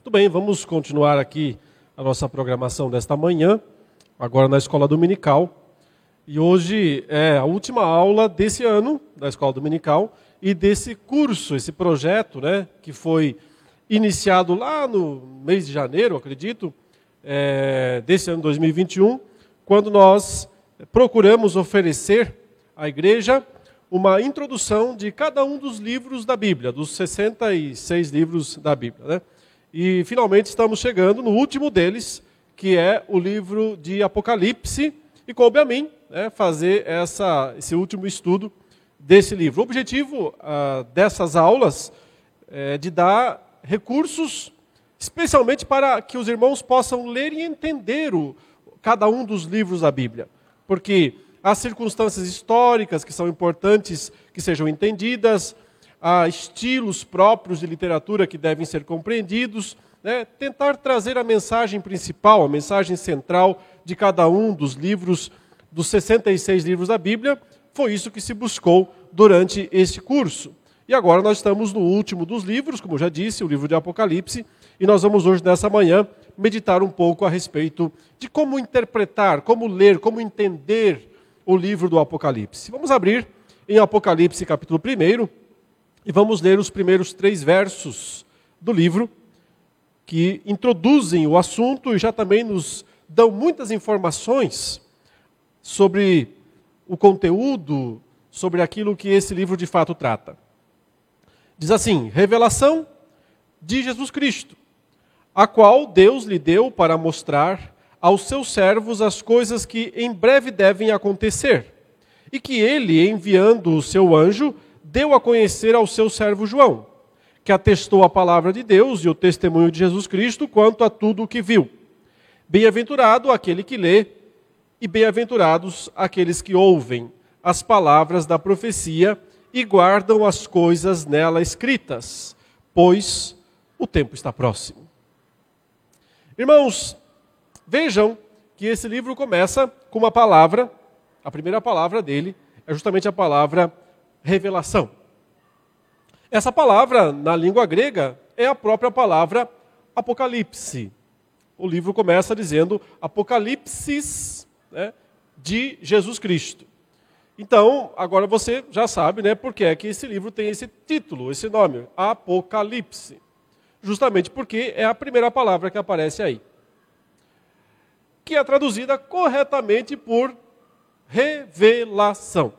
Muito bem, vamos continuar aqui a nossa programação desta manhã, agora na Escola Dominical. E hoje é a última aula desse ano da Escola Dominical e desse curso, esse projeto, né, que foi iniciado lá no mês de janeiro, acredito, é, desse ano 2021, quando nós procuramos oferecer à igreja uma introdução de cada um dos livros da Bíblia, dos 66 livros da Bíblia. Né? E finalmente estamos chegando no último deles, que é o livro de Apocalipse, e coube a mim né, fazer essa, esse último estudo desse livro. O objetivo ah, dessas aulas é de dar recursos, especialmente para que os irmãos possam ler e entender o, cada um dos livros da Bíblia. Porque há circunstâncias históricas que são importantes que sejam entendidas, há estilos próprios de literatura que devem ser compreendidos, né? tentar trazer a mensagem principal, a mensagem central de cada um dos livros, dos 66 livros da Bíblia, foi isso que se buscou durante este curso. E agora nós estamos no último dos livros, como já disse, o livro de Apocalipse, e nós vamos hoje, nessa manhã, meditar um pouco a respeito de como interpretar, como ler, como entender o livro do Apocalipse. Vamos abrir em Apocalipse capítulo 1 e vamos ler os primeiros três versos do livro, que introduzem o assunto e já também nos dão muitas informações sobre o conteúdo, sobre aquilo que esse livro de fato trata. Diz assim: Revelação de Jesus Cristo, a qual Deus lhe deu para mostrar aos seus servos as coisas que em breve devem acontecer, e que ele, enviando o seu anjo, deu a conhecer ao seu servo João, que atestou a palavra de Deus e o testemunho de Jesus Cristo quanto a tudo o que viu. Bem-aventurado aquele que lê, e bem-aventurados aqueles que ouvem as palavras da profecia e guardam as coisas nela escritas, pois o tempo está próximo. Irmãos, Vejam que esse livro começa com uma palavra, a primeira palavra dele é justamente a palavra revelação. Essa palavra, na língua grega, é a própria palavra apocalipse. O livro começa dizendo apocalipsis né, de Jesus Cristo. Então, agora você já sabe né, por que é que esse livro tem esse título, esse nome, Apocalipse. Justamente porque é a primeira palavra que aparece aí que é traduzida corretamente por revelação.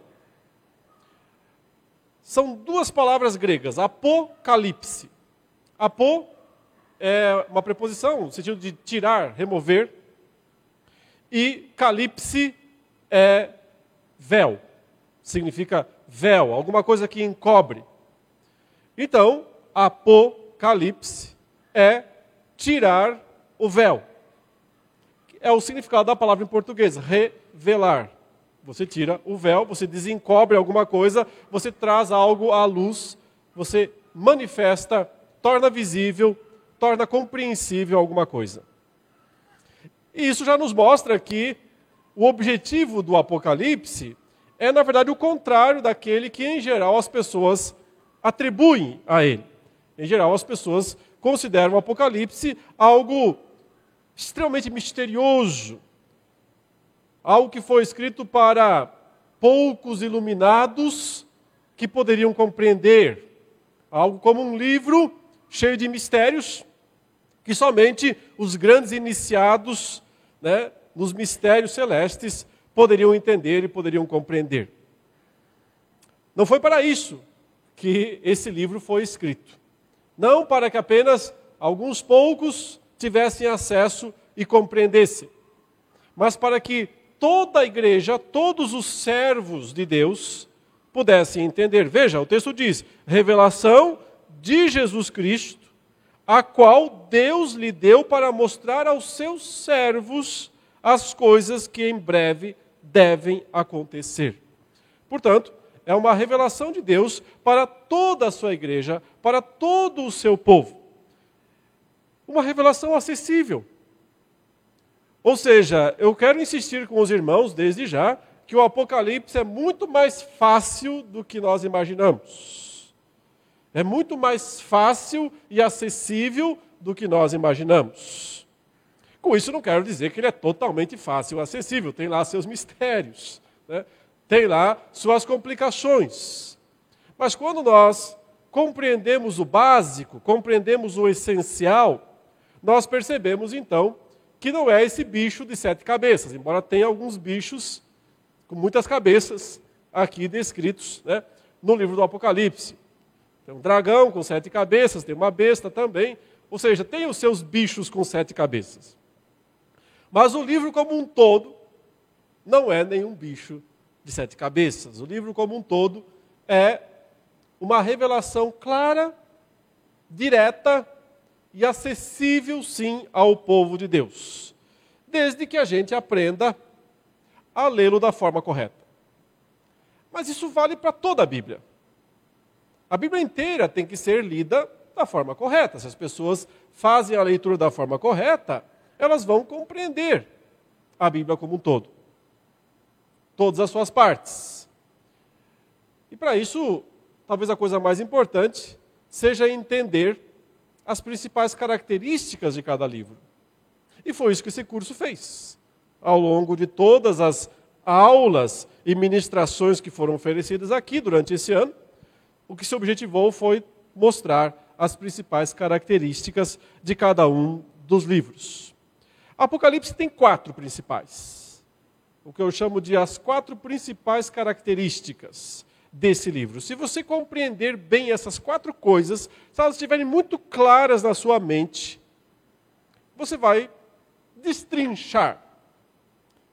São duas palavras gregas, apocalipse. Apo é uma preposição no sentido de tirar, remover, e calipse é véu, significa véu, alguma coisa que encobre. Então, apocalipse é tirar o véu é o significado da palavra em português, revelar. Você tira o véu, você desencobre alguma coisa, você traz algo à luz, você manifesta, torna visível, torna compreensível alguma coisa. E isso já nos mostra que o objetivo do Apocalipse é, na verdade, o contrário daquele que, em geral, as pessoas atribuem a ele. Em geral, as pessoas consideram o Apocalipse algo extremamente misterioso, algo que foi escrito para poucos iluminados que poderiam compreender, algo como um livro cheio de mistérios que somente os grandes iniciados né, nos mistérios celestes poderiam entender e poderiam compreender. Não foi para isso que esse livro foi escrito. Não para que apenas alguns poucos tivessem acesso e compreendessem, mas para que toda a igreja, todos os servos de Deus pudessem entender. Veja, o texto diz: revelação de Jesus Cristo, a qual Deus lhe deu para mostrar aos seus servos as coisas que em breve devem acontecer. Portanto, é uma revelação de Deus para toda a sua igreja, para todo o seu povo uma revelação acessível. Ou seja, eu quero insistir com os irmãos desde já que o Apocalipse é muito mais fácil do que nós imaginamos. É muito mais fácil e acessível do que nós imaginamos. Com isso, não quero dizer que ele é totalmente fácil e acessível, tem lá seus mistérios, né? tem lá suas complicações. Mas quando nós compreendemos o básico, compreendemos o essencial, nós percebemos então que não é esse bicho de sete cabeças, embora tenha alguns bichos com muitas cabeças aqui descritos né, no livro do Apocalipse. Tem um dragão com sete cabeças, tem uma besta também, ou seja, tem os seus bichos com sete cabeças. Mas o livro como um todo não é nenhum bicho de sete cabeças. O livro como um todo é uma revelação clara, direta e acessível, sim, ao povo de Deus, desde que a gente aprenda a lê-lo da forma correta. Mas isso vale para toda a Bíblia. A Bíblia inteira tem que ser lida da forma correta. Se as pessoas fazem a leitura da forma correta, elas vão compreender a Bíblia como um todo. Todas as suas partes. E para isso, talvez a coisa mais importante seja entender as principais características de cada livro. E foi isso que esse curso fez. Ao longo de todas as aulas e ministrações que foram oferecidas aqui durante esse ano, o que se objetivou foi mostrar as principais características de cada um dos livros. Apocalipse tem quatro principais. O que eu chamo de as quatro principais características desse livro. Se você compreender bem essas quatro coisas, se elas estiverem muito claras na sua mente, você vai destrinchar,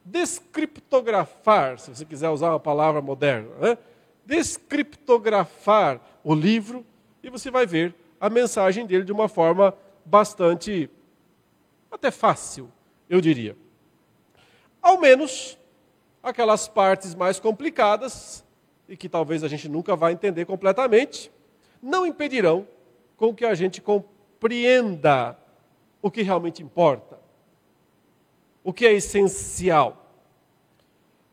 descriptografar, se você quiser usar uma palavra moderna, né? descriptografar o livro e você vai ver a mensagem dele de uma forma bastante, até fácil, eu diria. Ao menos aquelas partes mais complicadas e que talvez a gente nunca vai entender completamente, não impedirão com que a gente compreenda o que realmente importa, o que é essencial.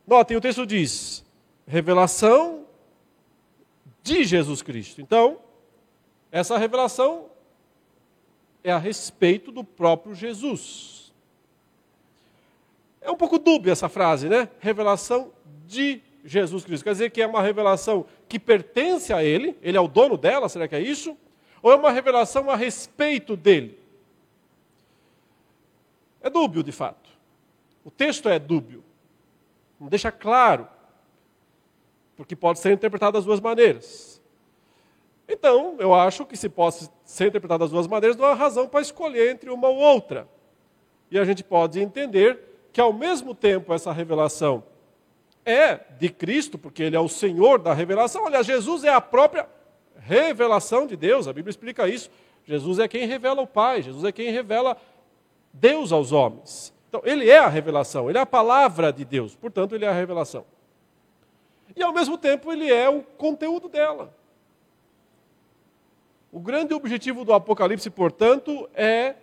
Notem, o texto diz: revelação de Jesus Cristo. Então, essa revelação é a respeito do próprio Jesus. É um pouco dúbia essa frase, né? Revelação de Jesus Cristo. Quer dizer que é uma revelação que pertence a Ele, Ele é o dono dela, será que é isso? Ou é uma revelação a respeito dele? É dúbio, de fato. O texto é dúbio. Não deixa claro. Porque pode ser interpretado das duas maneiras. Então, eu acho que se pode ser interpretado das duas maneiras, não há razão para escolher entre uma ou outra. E a gente pode entender que, ao mesmo tempo, essa revelação é de Cristo, porque ele é o Senhor da revelação. Olha, Jesus é a própria revelação de Deus, a Bíblia explica isso. Jesus é quem revela o Pai, Jesus é quem revela Deus aos homens. Então, ele é a revelação, ele é a palavra de Deus, portanto, ele é a revelação. E ao mesmo tempo, ele é o conteúdo dela. O grande objetivo do Apocalipse, portanto, é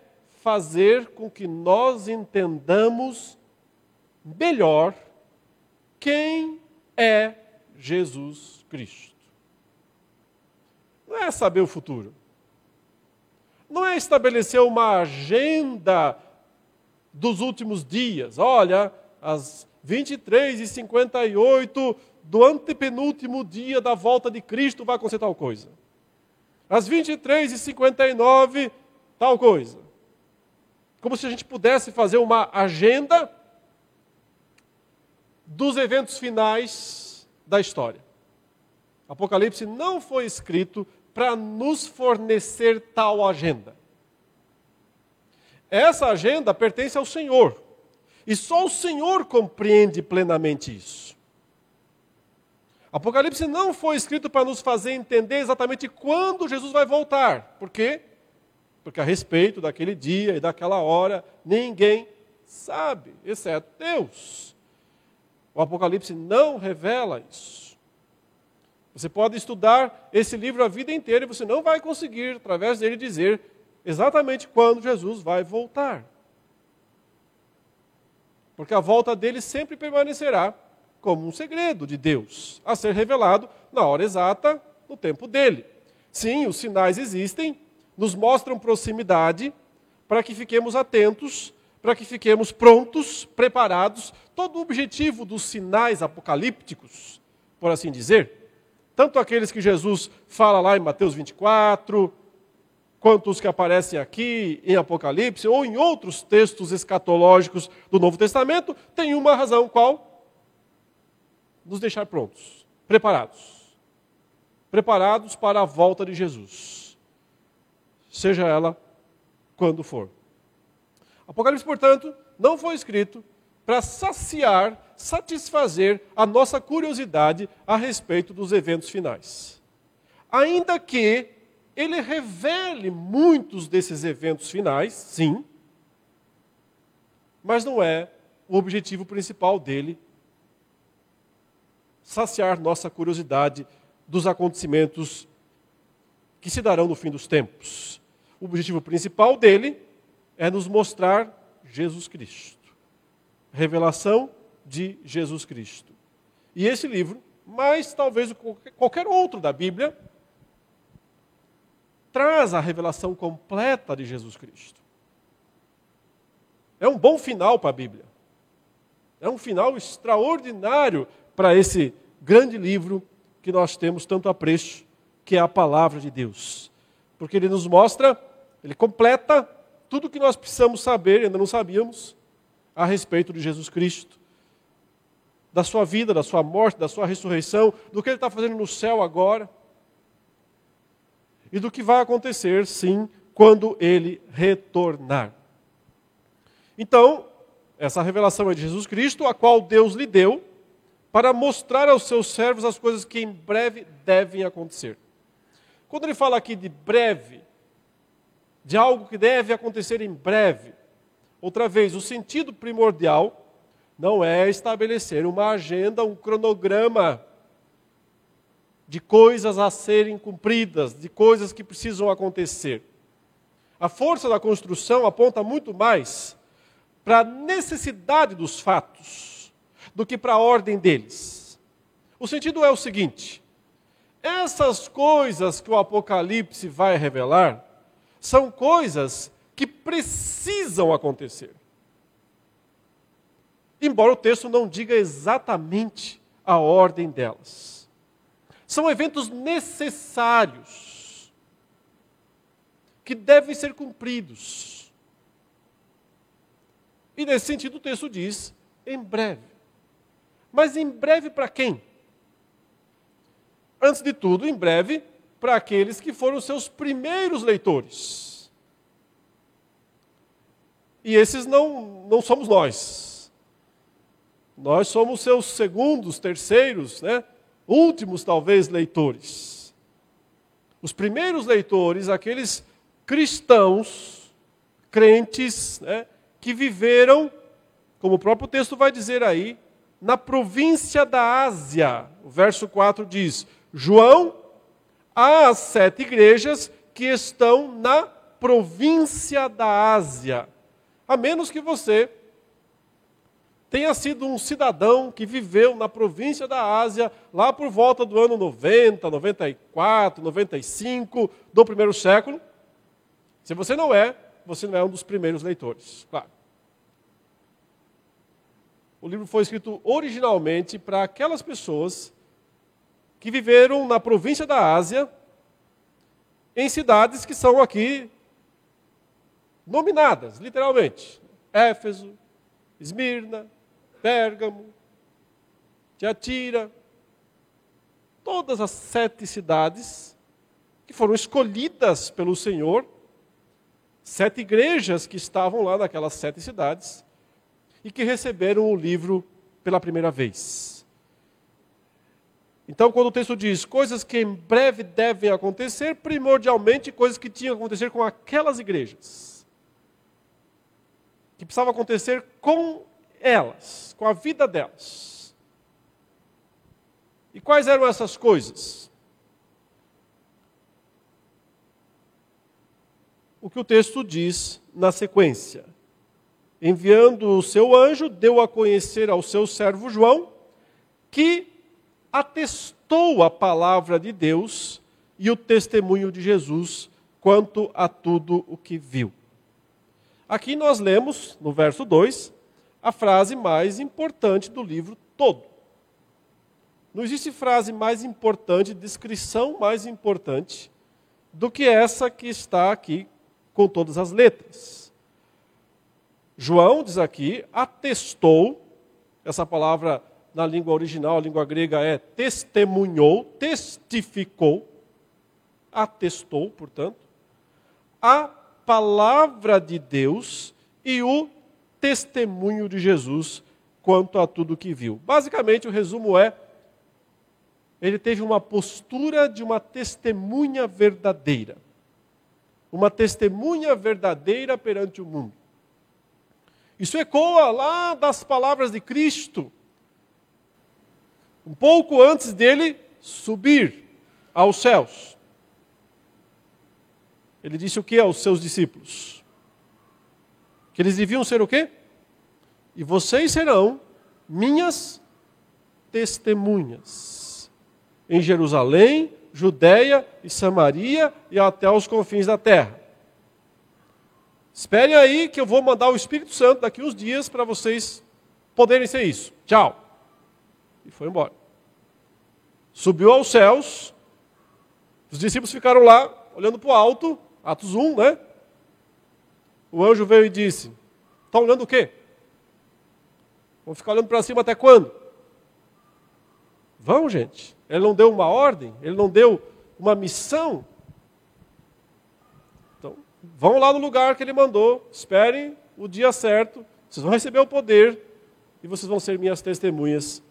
fazer com que nós entendamos melhor quem é Jesus Cristo. Não é saber o futuro. Não é estabelecer uma agenda dos últimos dias. Olha, às 23 e 58 do antepenúltimo dia da volta de Cristo vai acontecer tal coisa. Às 23 e 59 tal coisa. Como se a gente pudesse fazer uma agenda dos eventos finais da história. Apocalipse não foi escrito para nos fornecer tal agenda. Essa agenda pertence ao Senhor. E só o Senhor compreende plenamente isso. Apocalipse não foi escrito para nos fazer entender exatamente quando Jesus vai voltar. Por quê? Porque a respeito daquele dia e daquela hora, ninguém sabe, exceto Deus. O Apocalipse não revela isso. Você pode estudar esse livro a vida inteira e você não vai conseguir, através dele, dizer exatamente quando Jesus vai voltar. Porque a volta dele sempre permanecerá como um segredo de Deus, a ser revelado na hora exata, no tempo dele. Sim, os sinais existem, nos mostram proximidade, para que fiquemos atentos, para que fiquemos prontos, preparados. Todo o objetivo dos sinais apocalípticos, por assim dizer, tanto aqueles que Jesus fala lá em Mateus 24, quanto os que aparecem aqui em Apocalipse ou em outros textos escatológicos do Novo Testamento, tem uma razão qual? Nos deixar prontos, preparados. Preparados para a volta de Jesus. Seja ela quando for. Apocalipse, portanto, não foi escrito para saciar, satisfazer a nossa curiosidade a respeito dos eventos finais. Ainda que ele revele muitos desses eventos finais, sim, mas não é o objetivo principal dele saciar nossa curiosidade dos acontecimentos que se darão no fim dos tempos. O objetivo principal dele é nos mostrar Jesus Cristo. Revelação de Jesus Cristo. E esse livro, mais talvez qualquer outro da Bíblia, traz a revelação completa de Jesus Cristo. É um bom final para a Bíblia. É um final extraordinário para esse grande livro que nós temos tanto apreço, que é a palavra de Deus. Porque ele nos mostra, ele completa tudo o que nós precisamos saber, ainda não sabíamos, a respeito de Jesus Cristo. Da sua vida, da sua morte, da sua ressurreição, do que ele está fazendo no céu agora e do que vai acontecer, sim, quando ele retornar. Então, essa revelação é de Jesus Cristo, a qual Deus lhe deu para mostrar aos seus servos as coisas que em breve devem acontecer. Quando ele fala aqui de breve, de algo que deve acontecer em breve, outra vez, o sentido primordial não é estabelecer uma agenda, um cronograma de coisas a serem cumpridas, de coisas que precisam acontecer. A força da construção aponta muito mais para a necessidade dos fatos do que para a ordem deles. O sentido é o seguinte: essas coisas que o Apocalipse vai revelar são coisas que precisam acontecer. Embora o texto não diga exatamente a ordem delas. São eventos necessários que devem ser cumpridos. E nesse sentido o texto diz: em breve. Mas em breve para quem? Antes de tudo, em breve para aqueles que foram seus primeiros leitores. E esses não, não somos nós. Nós somos seus segundos, terceiros, né? últimos, talvez, leitores. Os primeiros leitores, aqueles cristãos, crentes, né, que viveram, como o próprio texto vai dizer aí, na província da Ásia. O verso 4 diz: João, as sete igrejas que estão na província da Ásia. A menos que você tenha sido um cidadão que viveu na província da Ásia, lá por volta do ano 90, 94, 95 do primeiro século. Se você não é, você não é um dos primeiros leitores, claro. O livro foi escrito originalmente para aquelas pessoas que viveram na província da Ásia, em cidades que são aqui nominadas, literalmente. Éfeso, Esmirna, Pérgamo, Tiatira, todas as sete cidades que foram escolhidas pelo Senhor, sete igrejas que estavam lá naquelas sete cidades e que receberam o livro pela primeira vez. Então, quando o texto diz coisas que em breve devem acontecer, primordialmente coisas que tinham que acontecer com aquelas igrejas. Que precisava acontecer com elas, com a vida delas. E quais eram essas coisas? O que o texto diz na sequência. Enviando o seu anjo, deu a conhecer ao seu servo João, que atestou a palavra de Deus e o testemunho de Jesus quanto a tudo o que viu. Aqui nós lemos, no verso 2, a frase mais importante do livro todo. Não existe frase mais importante, descrição mais importante do que essa que está aqui com todas as letras. João diz aqui, atestou, essa palavra na língua original, a língua grega é testemunhou, testificou, atestou, portanto, a palavra de Deus e o testemunho de Jesus quanto a tudo que viu. Basicamente, o resumo é: ele teve uma postura de uma testemunha verdadeira. Uma testemunha verdadeira perante o mundo. Isso ecoa lá das palavras de Cristo, um pouco antes dele subir aos céus. Ele disse o que aos seus discípulos? Que eles deviam ser o quê? E vocês serão minhas testemunhas em Jerusalém, Judéia e Samaria e até os confins da terra. Esperem aí que eu vou mandar o Espírito Santo daqui uns dias para vocês poderem ser isso. Tchau. E foi embora. Subiu aos céus. Os discípulos ficaram lá, olhando para o alto. Atos 1, né? O anjo veio e disse: Está olhando o quê? Vão ficar olhando para cima até quando? Vão, gente. Ele não deu uma ordem, ele não deu uma missão. Então, vão lá no lugar que ele mandou, esperem o dia certo, vocês vão receber o poder e vocês vão ser minhas testemunhas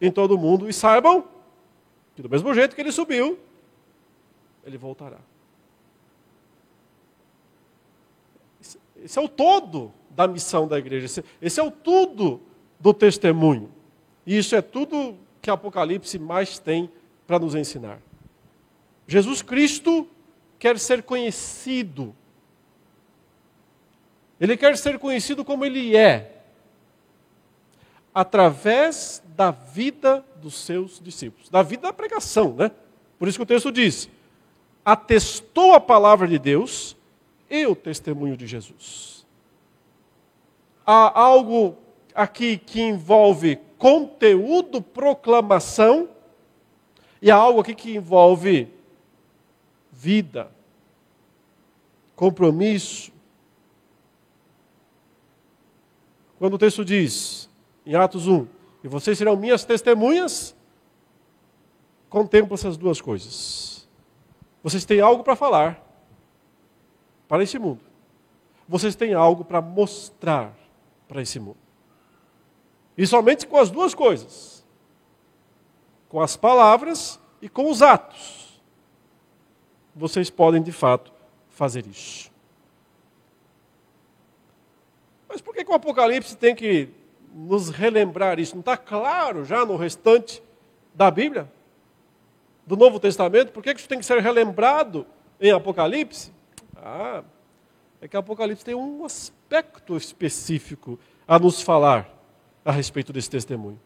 em todo o mundo. E saibam que, do mesmo jeito que ele subiu, ele voltará. Esse é o todo da missão da igreja. Esse, é o tudo do testemunho. E isso é tudo que Apocalipse mais tem para nos ensinar. Jesus Cristo quer ser conhecido. Ele quer ser conhecido como ele é, através da vida dos seus discípulos, da vida da pregação, né? Por isso que o texto diz: atestou a palavra de Deus e o testemunho de Jesus. Há algo aqui que envolve conteúdo, proclamação, e há algo aqui que envolve vida, compromisso. Quando o texto diz, em Atos 1, e vocês serão minhas testemunhas, contempla essas duas coisas. Vocês têm algo para falar, para esse mundo. Vocês têm algo para mostrar para esse mundo. E somente com as duas coisas: com as palavras e com os atos. Vocês podem de fato fazer isso. Mas por que, que o Apocalipse tem que nos relembrar isso? Não está claro já no restante da Bíblia? Do Novo Testamento? Por que, isso tem que ser relembrado em Apocalipse? Ah, é que Apocalipse tem um aspecto específico a nos falar a respeito desse testemunho.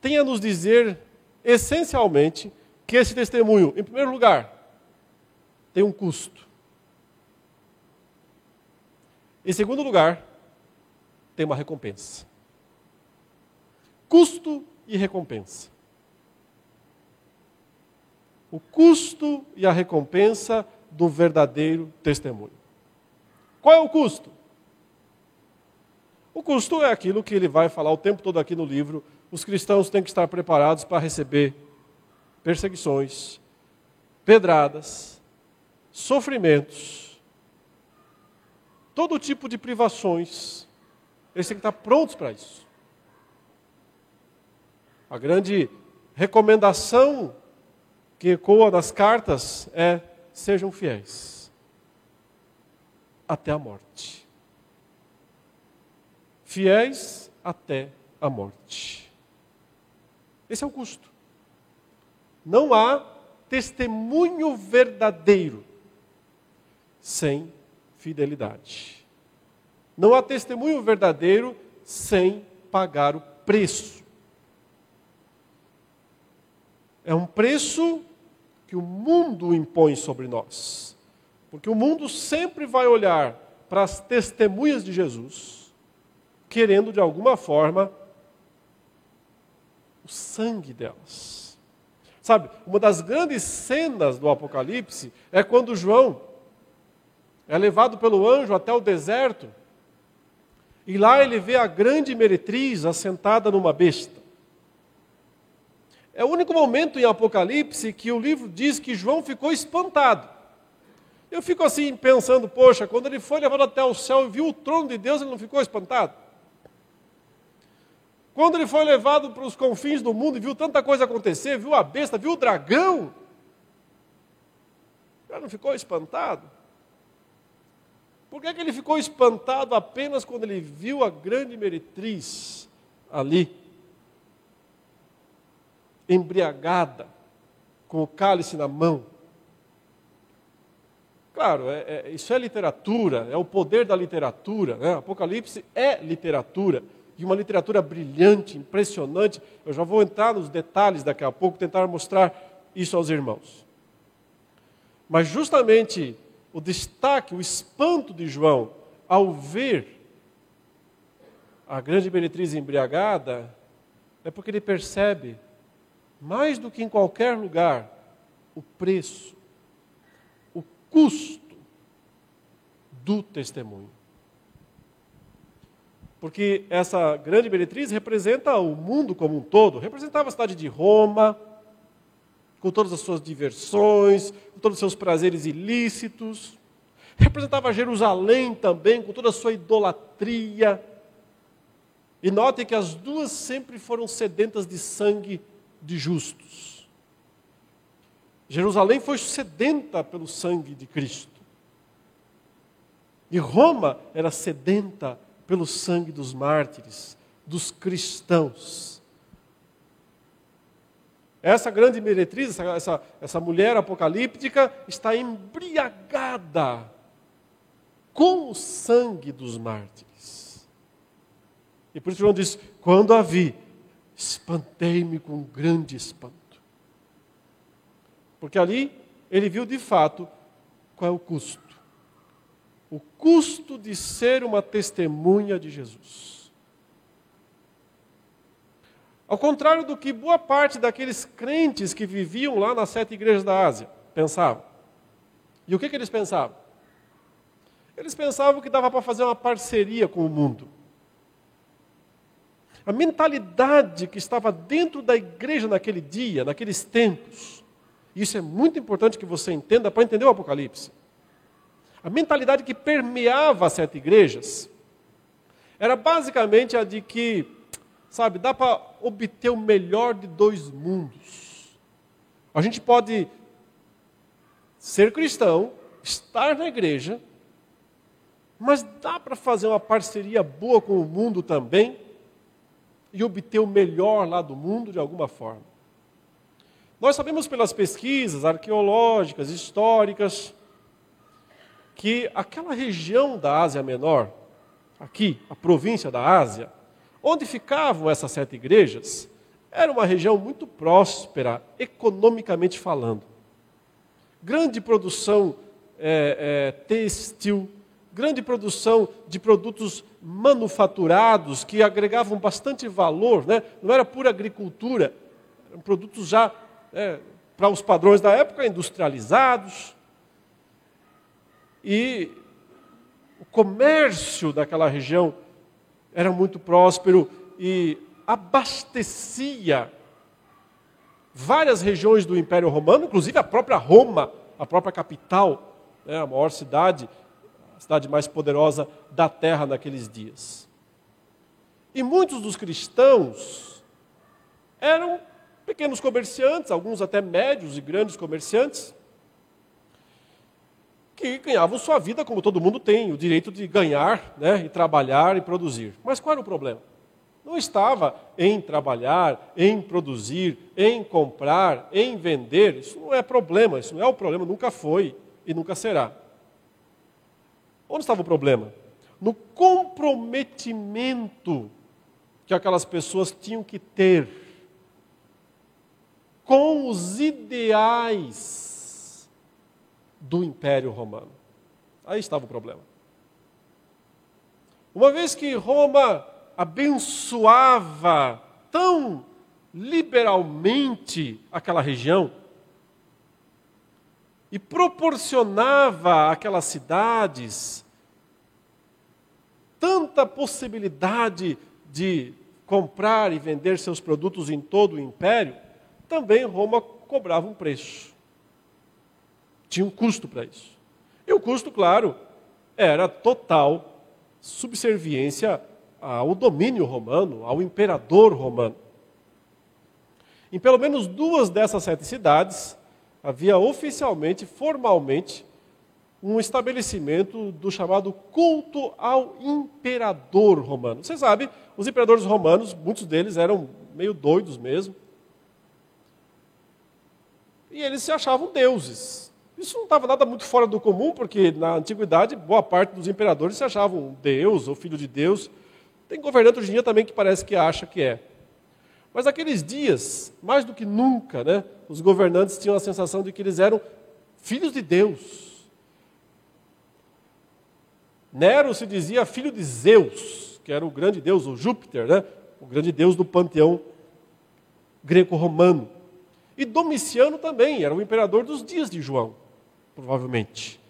Tem a nos dizer, essencialmente, que esse testemunho, em primeiro lugar, tem um custo. Em segundo lugar, tem uma recompensa. Custo e recompensa o custo e a recompensa do verdadeiro testemunho. Qual é o custo? O custo é aquilo que ele vai falar o tempo todo aqui no livro. Os cristãos têm que estar preparados para receber perseguições, pedradas, sofrimentos, todo tipo de privações. Eles têm que estar prontos para isso. A grande recomendação que ecoa nas cartas é: sejam fiéis até a morte. Fiéis até a morte. Esse é o custo. Não há testemunho verdadeiro sem fidelidade. Não há testemunho verdadeiro sem pagar o preço. É um preço que o mundo impõe sobre nós. Porque o mundo sempre vai olhar para as testemunhas de Jesus, querendo de alguma forma o sangue delas. Sabe, uma das grandes cenas do Apocalipse é quando João é levado pelo anjo até o deserto e lá ele vê a grande meretriz assentada numa besta. É o único momento em Apocalipse que o livro diz que João ficou espantado. Eu fico assim pensando, poxa, quando ele foi levado até o céu e viu o trono de Deus, ele não ficou espantado? Quando ele foi levado para os confins do mundo e viu tanta coisa acontecer, viu a besta, viu o dragão, já não ficou espantado? Por que, é que ele ficou espantado apenas quando ele viu a grande meretriz ali, embriagada, com o cálice na mão? Claro, é, é, isso é literatura, é o poder da literatura. Né? Apocalipse é literatura, e uma literatura brilhante, impressionante. Eu já vou entrar nos detalhes daqui a pouco, tentar mostrar isso aos irmãos. Mas justamente o destaque, o espanto de João ao ver a grande meretriz embriagada, é porque ele percebe, mais do que em qualquer lugar, o preço custo do testemunho. Porque essa grande meretriz representa o mundo como um todo, representava a cidade de Roma, com todas as suas diversões, com todos os seus prazeres ilícitos, representava Jerusalém também, com toda a sua idolatria. E notem que as duas sempre foram sedentas de sangue de justos. Jerusalém foi sedenta pelo sangue de Cristo. E Roma era sedenta pelo sangue dos mártires, dos cristãos. Essa grande meretriz, essa, essa, essa mulher apocalíptica, está embriagada com o sangue dos mártires. E por isso João diz: quando a vi, espantei-me com grande espanto. Porque ali ele viu de fato qual é o custo. O custo de ser uma testemunha de Jesus. Ao contrário do que boa parte daqueles crentes que viviam lá nas sete igrejas da Ásia pensavam. E o que, que eles pensavam? Eles pensavam que dava para fazer uma parceria com o mundo. A mentalidade que estava dentro da igreja naquele dia, naqueles tempos, isso é muito importante que você entenda para entender o Apocalipse. A mentalidade que permeava as sete igrejas era basicamente a de que, sabe, dá para obter o melhor de dois mundos. A gente pode ser cristão, estar na igreja, mas dá para fazer uma parceria boa com o mundo também e obter o melhor lá do mundo de alguma forma. Nós sabemos pelas pesquisas arqueológicas, históricas, que aquela região da Ásia Menor, aqui, a província da Ásia, onde ficavam essas sete igrejas, era uma região muito próspera, economicamente falando. Grande produção é, é, têxtil, grande produção de produtos manufaturados que agregavam bastante valor, né? não era pura agricultura, eram produtos já é, para os padrões da época, industrializados. E o comércio daquela região era muito próspero e abastecia várias regiões do Império Romano, inclusive a própria Roma, a própria capital, né, a maior cidade, a cidade mais poderosa da terra naqueles dias. E muitos dos cristãos eram pequenos comerciantes, alguns até médios e grandes comerciantes, que ganhavam sua vida como todo mundo tem, o direito de ganhar, né, e trabalhar e produzir. Mas qual era o problema? Não estava em trabalhar, em produzir, em comprar, em vender. Isso não é problema, isso não é o problema, nunca foi e nunca será. Onde estava o problema? No comprometimento que aquelas pessoas tinham que ter com os ideais do Império Romano. Aí estava o problema. Uma vez que Roma abençoava tão liberalmente aquela região e proporcionava àquelas cidades tanta possibilidade de comprar e vender seus produtos em todo o império, também Roma cobrava um preço. Tinha um custo para isso. E o custo, claro, era total subserviência ao domínio romano, ao imperador romano. Em pelo menos duas dessas sete cidades, havia oficialmente, formalmente, um estabelecimento do chamado culto ao imperador romano. Você sabe, os imperadores romanos, muitos deles eram meio doidos mesmo. E eles se achavam deuses. Isso não estava nada muito fora do comum, porque na antiguidade boa parte dos imperadores se achavam Deus ou filho de Deus. Tem governante hoje em dia também que parece que acha que é. Mas aqueles dias, mais do que nunca, né, os governantes tinham a sensação de que eles eram filhos de Deus. Nero se dizia filho de Zeus, que era o grande deus, o Júpiter, né, o grande deus do panteão greco-romano. E Domiciano também, era o imperador dos dias de João, provavelmente.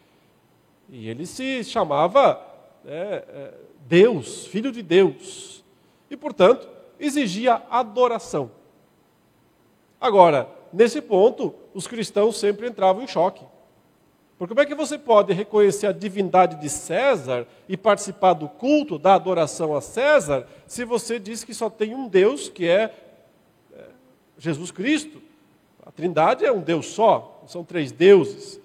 E ele se chamava é, é, Deus, filho de Deus. E, portanto, exigia adoração. Agora, nesse ponto, os cristãos sempre entravam em choque. Porque como é que você pode reconhecer a divindade de César e participar do culto, da adoração a César, se você diz que só tem um Deus, que é, é Jesus Cristo? A Trindade é um Deus só, são três deuses.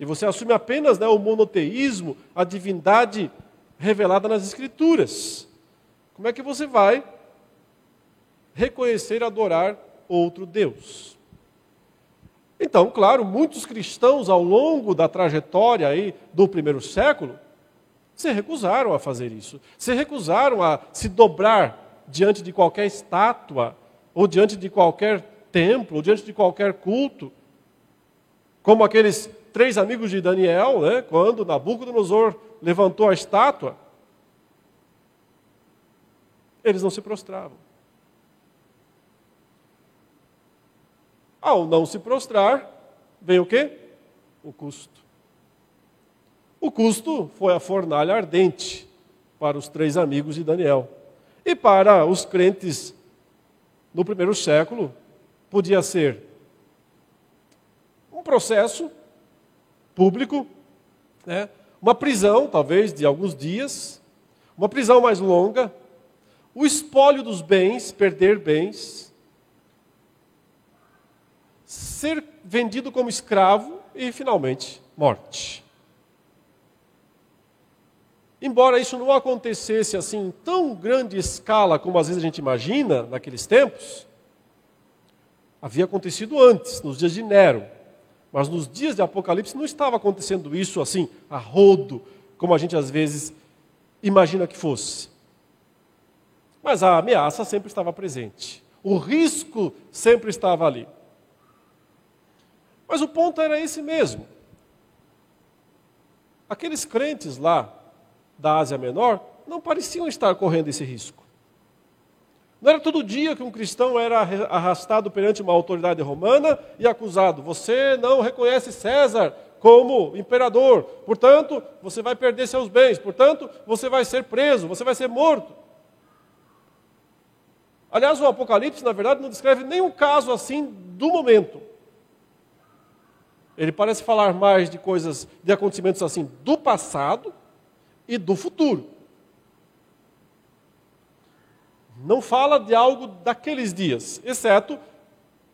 E você assume apenas né, o monoteísmo, a divindade revelada nas Escrituras. Como é que você vai reconhecer e adorar outro Deus? Então, claro, muitos cristãos ao longo da trajetória aí do primeiro século se recusaram a fazer isso, se recusaram a se dobrar diante de qualquer estátua, ou diante de qualquer templo, ou diante de qualquer culto, como aqueles três amigos de Daniel, né, quando Nabucodonosor levantou a estátua, eles não se prostravam. Ao não se prostrar, vem o quê? O custo. O custo foi a fornalha ardente para os três amigos de Daniel. E para os crentes no primeiro século, podia ser um processo público, né? uma prisão, talvez, de alguns dias, uma prisão mais longa, o espólio dos bens, perder bens, ser vendido como escravo e, finalmente, morte. Embora isso não acontecesse assim em tão grande escala como às vezes a gente imagina naqueles tempos, havia acontecido antes, nos dias de Nero. Mas nos dias de Apocalipse não estava acontecendo isso assim, a rodo, como a gente às vezes imagina que fosse. Mas a ameaça sempre estava presente. O risco sempre estava ali. Mas o ponto era esse mesmo. Aqueles crentes lá da Ásia Menor não pareciam estar correndo esse risco. Não era todo dia que um cristão era arrastado perante uma autoridade romana e acusado: você não reconhece César como imperador, portanto, você vai perder seus bens, portanto, você vai ser preso, você vai ser morto. Aliás, o Apocalipse, na verdade, não descreve nenhum caso assim do momento. Ele parece falar mais de coisas, de acontecimentos assim do passado e do futuro. Não fala de algo daqueles dias, exceto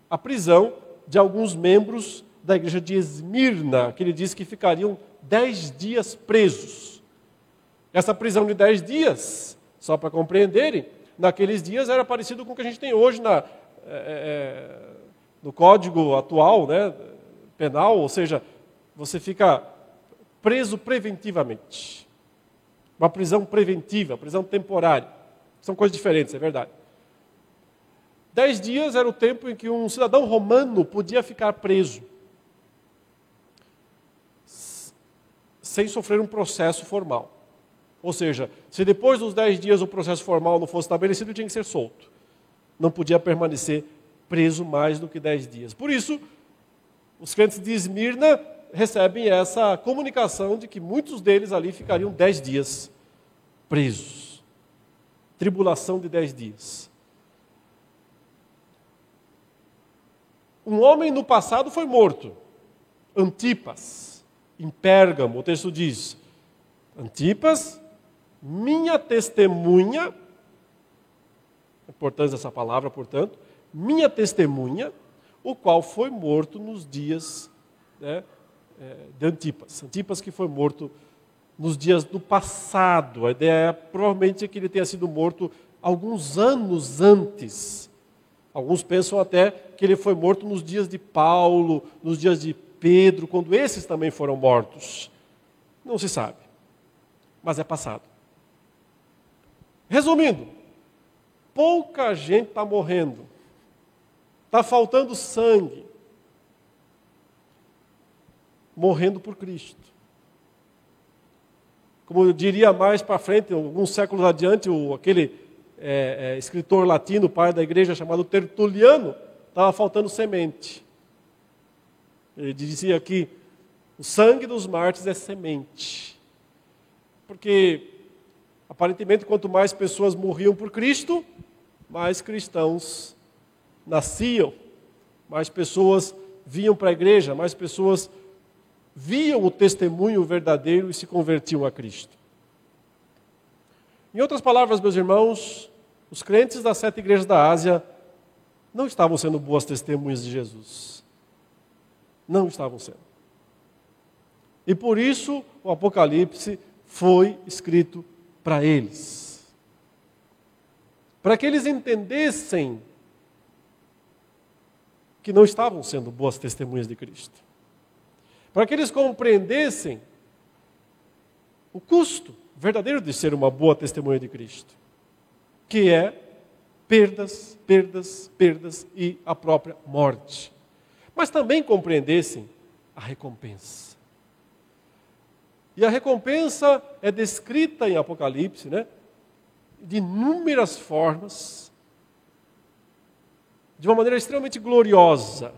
a prisão de alguns membros da igreja de Esmirna, que ele diz que ficariam dez dias presos. Essa prisão de dez dias, só para compreenderem, naqueles dias era parecido com o que a gente tem hoje na, é, no código atual né, penal, ou seja, você fica preso preventivamente. Uma prisão preventiva, prisão temporária. São coisas diferentes, é verdade. Dez dias era o tempo em que um cidadão romano podia ficar preso. sem sofrer um processo formal. Ou seja, se depois dos dez dias o processo formal não fosse estabelecido, tinha que ser solto. Não podia permanecer preso mais do que dez dias. Por isso, os crentes de Esmirna recebem essa comunicação de que muitos deles ali ficariam dez dias presos. Tribulação de dez dias. Um homem no passado foi morto, Antipas, em Pérgamo. O texto diz: Antipas, minha testemunha, a importância dessa palavra, portanto, minha testemunha, o qual foi morto nos dias né, é, de Antipas. Antipas que foi morto nos dias do passado. A ideia é provavelmente que ele tenha sido morto alguns anos antes. Alguns pensam até que ele foi morto nos dias de Paulo, nos dias de Pedro, quando esses também foram mortos. Não se sabe, mas é passado. Resumindo, pouca gente está morrendo, está faltando sangue, morrendo por Cristo. Como diria mais para frente, alguns séculos adiante, o, aquele é, é, escritor latino, pai da igreja, chamado Tertuliano, estava faltando semente. Ele dizia que o sangue dos mártires é semente. Porque, aparentemente, quanto mais pessoas morriam por Cristo, mais cristãos nasciam, mais pessoas vinham para a igreja, mais pessoas viam o testemunho verdadeiro e se convertiam a Cristo. Em outras palavras, meus irmãos, os crentes das sete igrejas da Ásia não estavam sendo boas testemunhas de Jesus. Não estavam sendo. E por isso o Apocalipse foi escrito para eles. Para que eles entendessem que não estavam sendo boas testemunhas de Cristo. Para que eles compreendessem o custo verdadeiro de ser uma boa testemunha de Cristo, que é perdas, perdas, perdas e a própria morte. Mas também compreendessem a recompensa. E a recompensa é descrita em Apocalipse, né? De inúmeras formas, de uma maneira extremamente gloriosa.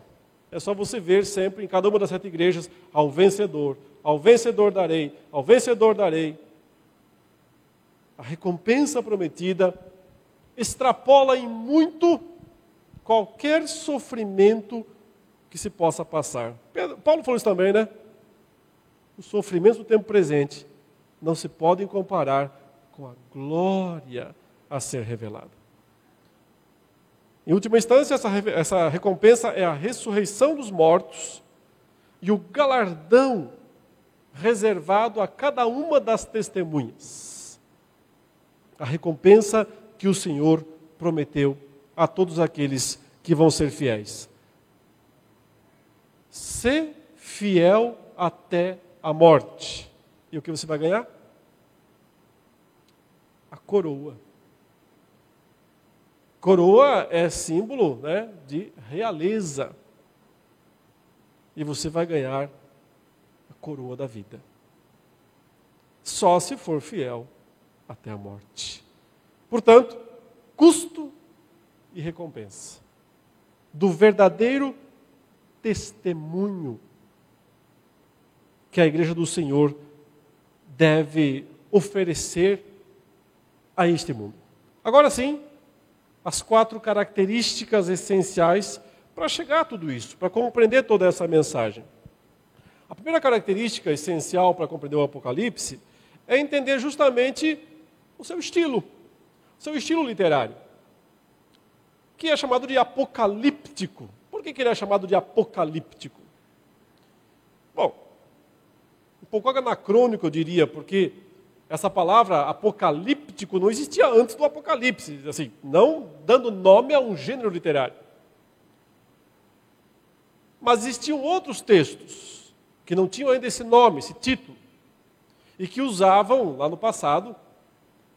É só você ver sempre em cada uma das sete igrejas ao vencedor, ao vencedor darei, ao vencedor darei a recompensa prometida extrapola em muito qualquer sofrimento que se possa passar. Paulo falou isso também, né? Os sofrimentos do tempo presente não se podem comparar com a glória a ser revelada. Em última instância, essa, essa recompensa é a ressurreição dos mortos e o galardão reservado a cada uma das testemunhas a recompensa que o Senhor prometeu a todos aqueles que vão ser fiéis. Ser fiel até a morte. E o que você vai ganhar? A coroa. Coroa é símbolo né, de realeza. E você vai ganhar a coroa da vida. Só se for fiel até a morte. Portanto, custo e recompensa do verdadeiro testemunho que a igreja do Senhor deve oferecer a este mundo. Agora sim, as quatro características essenciais para chegar a tudo isso, para compreender toda essa mensagem. A primeira característica essencial para compreender o Apocalipse é entender justamente o seu estilo, o seu estilo literário, que é chamado de apocalíptico. Por que, que ele é chamado de apocalíptico? Bom, um pouco anacrônico, eu diria, porque essa palavra apocalíptico não existia antes do Apocalipse, assim, não dando nome a um gênero literário. Mas existiam outros textos que não tinham ainda esse nome, esse título, e que usavam, lá no passado,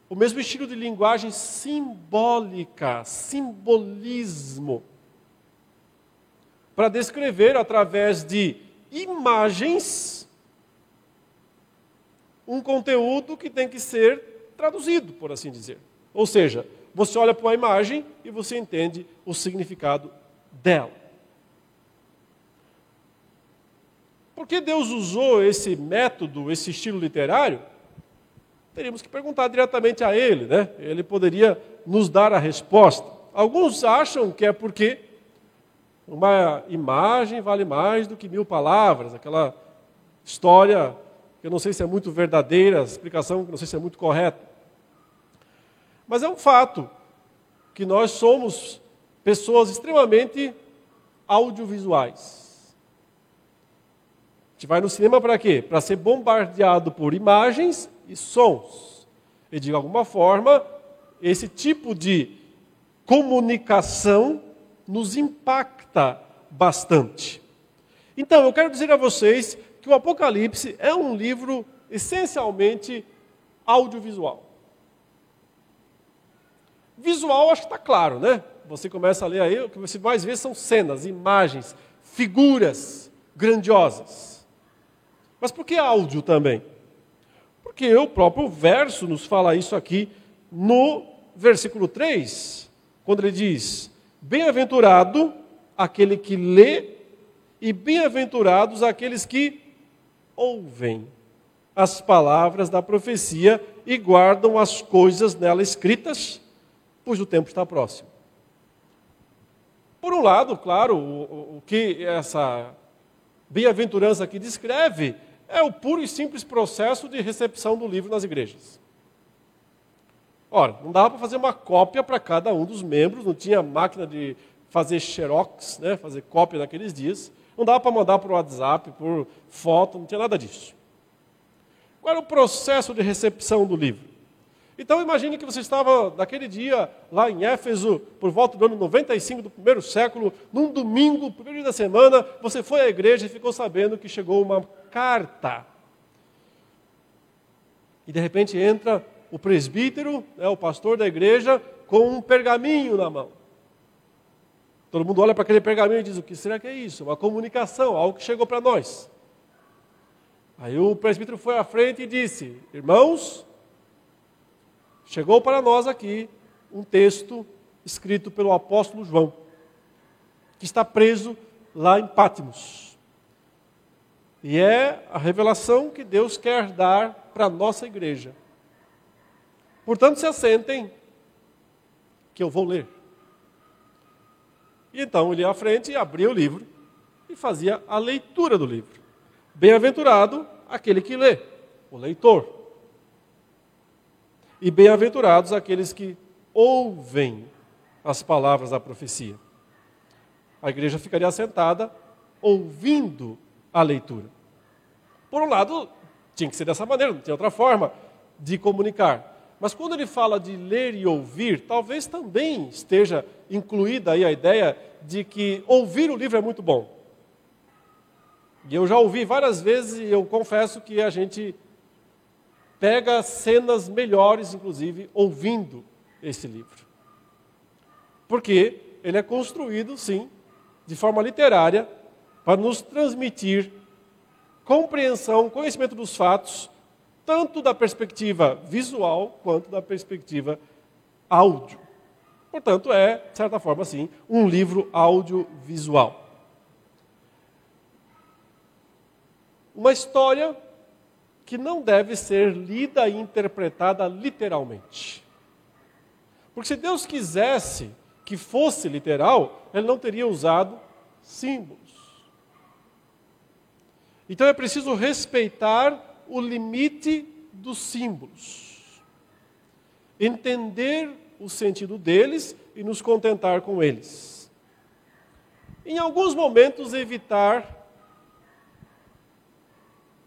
o mesmo estilo de linguagem simbólica, simbolismo, para descrever através de imagens um conteúdo que tem que ser traduzido, por assim dizer. Ou seja, você olha para uma imagem e você entende o significado dela. Por que Deus usou esse método, esse estilo literário? Teríamos que perguntar diretamente a Ele, né? Ele poderia nos dar a resposta. Alguns acham que é porque uma imagem vale mais do que mil palavras, aquela história eu não sei se é muito verdadeira, a explicação não sei se é muito correta. Mas é um fato que nós somos pessoas extremamente audiovisuais. A gente vai no cinema para quê? Para ser bombardeado por imagens e sons. E de alguma forma, esse tipo de comunicação nos impacta bastante. Então, eu quero dizer a vocês o Apocalipse é um livro essencialmente audiovisual. Visual, acho que está claro, né? Você começa a ler aí, o que você mais vê são cenas, imagens, figuras grandiosas. Mas por que áudio também? Porque o próprio verso nos fala isso aqui no versículo 3, quando ele diz: Bem-aventurado aquele que lê, e bem-aventurados aqueles que ouvem as palavras da profecia e guardam as coisas nela escritas, pois o tempo está próximo. Por um lado, claro, o, o que essa bem-aventurança aqui descreve é o puro e simples processo de recepção do livro nas igrejas. Ora, não dava para fazer uma cópia para cada um dos membros, não tinha máquina de fazer xerox, né, fazer cópia naqueles dias. Não dava para mandar por WhatsApp, por foto, não tinha nada disso. Qual era o processo de recepção do livro? Então imagine que você estava naquele dia lá em Éfeso, por volta do ano 95 do primeiro século, num domingo, primeiro dia da semana, você foi à igreja e ficou sabendo que chegou uma carta. E de repente entra o presbítero, né, o pastor da igreja, com um pergaminho na mão. Todo mundo olha para aquele pergaminho e diz: o que será que é isso? Uma comunicação, algo que chegou para nós. Aí o presbítero foi à frente e disse: Irmãos, chegou para nós aqui um texto escrito pelo apóstolo João, que está preso lá em Pátimos. E é a revelação que Deus quer dar para a nossa igreja. Portanto, se assentem, que eu vou ler. E então ele ia à frente e abria o livro e fazia a leitura do livro. Bem-aventurado aquele que lê, o leitor. E bem-aventurados aqueles que ouvem as palavras da profecia. A igreja ficaria sentada ouvindo a leitura. Por um lado, tinha que ser dessa maneira, não tinha outra forma de comunicar. Mas quando ele fala de ler e ouvir, talvez também esteja incluída aí a ideia de que ouvir o livro é muito bom. E eu já ouvi várias vezes e eu confesso que a gente pega cenas melhores, inclusive, ouvindo esse livro. Porque ele é construído, sim, de forma literária, para nos transmitir compreensão, conhecimento dos fatos, tanto da perspectiva visual quanto da perspectiva áudio. Portanto, é, de certa forma, sim, um livro audiovisual. Uma história que não deve ser lida e interpretada literalmente. Porque se Deus quisesse que fosse literal, ele não teria usado símbolos. Então é preciso respeitar o limite dos símbolos, entender o sentido deles e nos contentar com eles. Em alguns momentos, evitar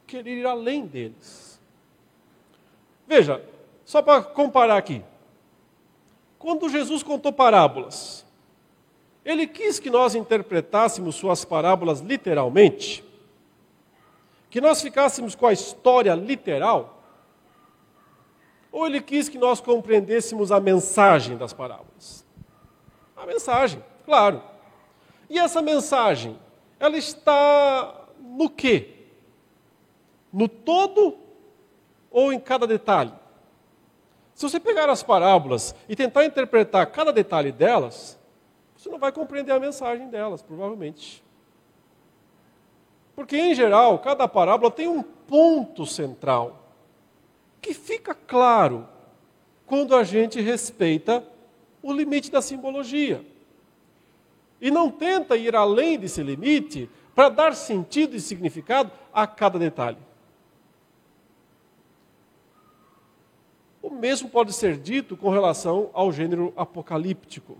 querer ir além deles. Veja, só para comparar aqui. Quando Jesus contou parábolas, ele quis que nós interpretássemos suas parábolas literalmente, que nós ficássemos com a história literal, ou ele quis que nós compreendêssemos a mensagem das parábolas? A mensagem, claro. E essa mensagem, ela está no quê? no todo ou em cada detalhe? Se você pegar as parábolas e tentar interpretar cada detalhe delas, você não vai compreender a mensagem delas, provavelmente. Porque, em geral, cada parábola tem um ponto central que fica claro quando a gente respeita o limite da simbologia. E não tenta ir além desse limite para dar sentido e significado a cada detalhe. O mesmo pode ser dito com relação ao gênero apocalíptico.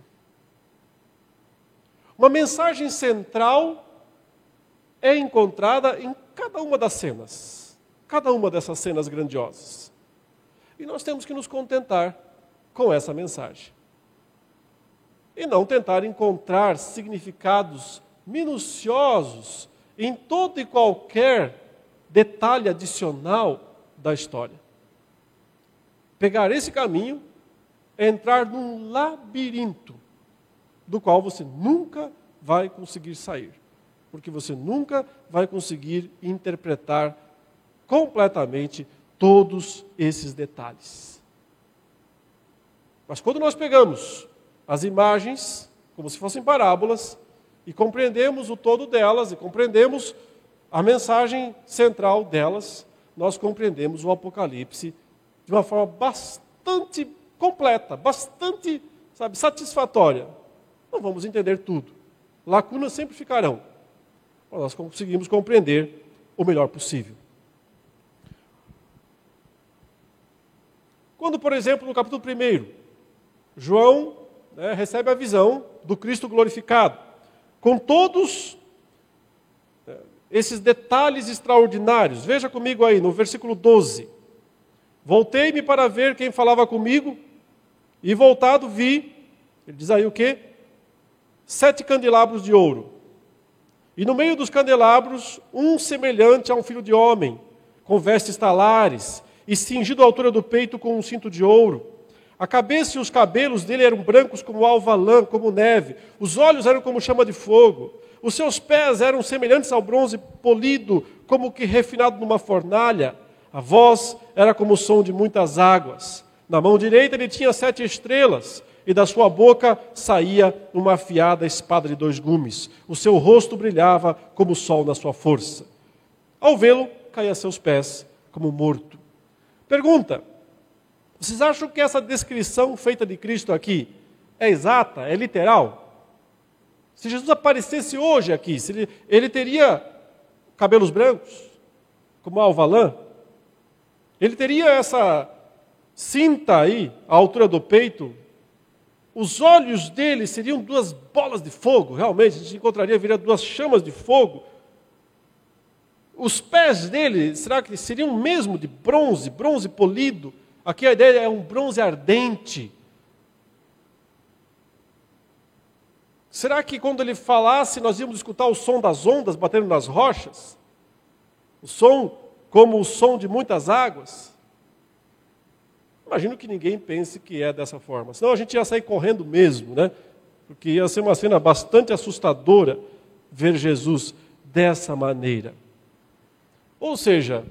Uma mensagem central é encontrada em cada uma das cenas, cada uma dessas cenas grandiosas. E nós temos que nos contentar com essa mensagem. E não tentar encontrar significados minuciosos em todo e qualquer detalhe adicional da história. Pegar esse caminho é entrar num labirinto do qual você nunca vai conseguir sair, porque você nunca vai conseguir interpretar completamente todos esses detalhes. Mas quando nós pegamos as imagens, como se fossem parábolas, e compreendemos o todo delas, e compreendemos a mensagem central delas, nós compreendemos o Apocalipse de uma forma bastante completa, bastante, sabe, satisfatória. Não vamos entender tudo. Lacunas sempre ficarão. Mas nós conseguimos compreender o melhor possível. Quando, por exemplo, no capítulo 1, João né, recebe a visão do Cristo glorificado, com todos né, esses detalhes extraordinários. Veja comigo aí no versículo 12. Voltei-me para ver quem falava comigo, e voltado vi, ele diz aí o quê? Sete candelabros de ouro. E no meio dos candelabros, um semelhante a um filho de homem, com vestes talares, e cingido à altura do peito com um cinto de ouro. A cabeça e os cabelos dele eram brancos como alva lã, como neve. Os olhos eram como chama de fogo. Os seus pés eram semelhantes ao bronze polido, como que refinado numa fornalha. A voz era como o som de muitas águas. Na mão direita ele tinha sete estrelas, e da sua boca saía uma afiada espada de dois gumes. O seu rosto brilhava como o sol na sua força. Ao vê-lo, caía a seus pés como morto. Pergunta: vocês acham que essa descrição feita de Cristo aqui é exata, é literal? Se Jesus aparecesse hoje aqui, ele, ele teria cabelos brancos, como alvalã? Ele teria essa cinta aí, à altura do peito. Os olhos dele seriam duas bolas de fogo, realmente, a gente encontraria, viria duas chamas de fogo. Os pés dele, será que seriam mesmo de bronze, bronze polido? Aqui a ideia é um bronze ardente. Será que quando ele falasse nós íamos escutar o som das ondas batendo nas rochas? O som como o som de muitas águas. Imagino que ninguém pense que é dessa forma. Senão a gente ia sair correndo mesmo, né? Porque ia ser uma cena bastante assustadora ver Jesus dessa maneira. Ou seja,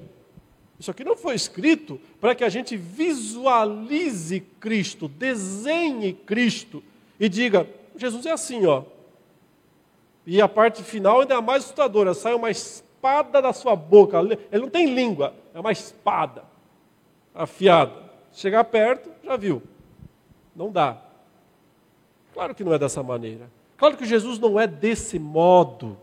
isso aqui não foi escrito para que a gente visualize Cristo, desenhe Cristo e diga: Jesus é assim, ó. E a parte final ainda é mais assustadora: sai uma espada da sua boca. Ele não tem língua, é uma espada afiada. Chegar perto, já viu. Não dá. Claro que não é dessa maneira. Claro que Jesus não é desse modo.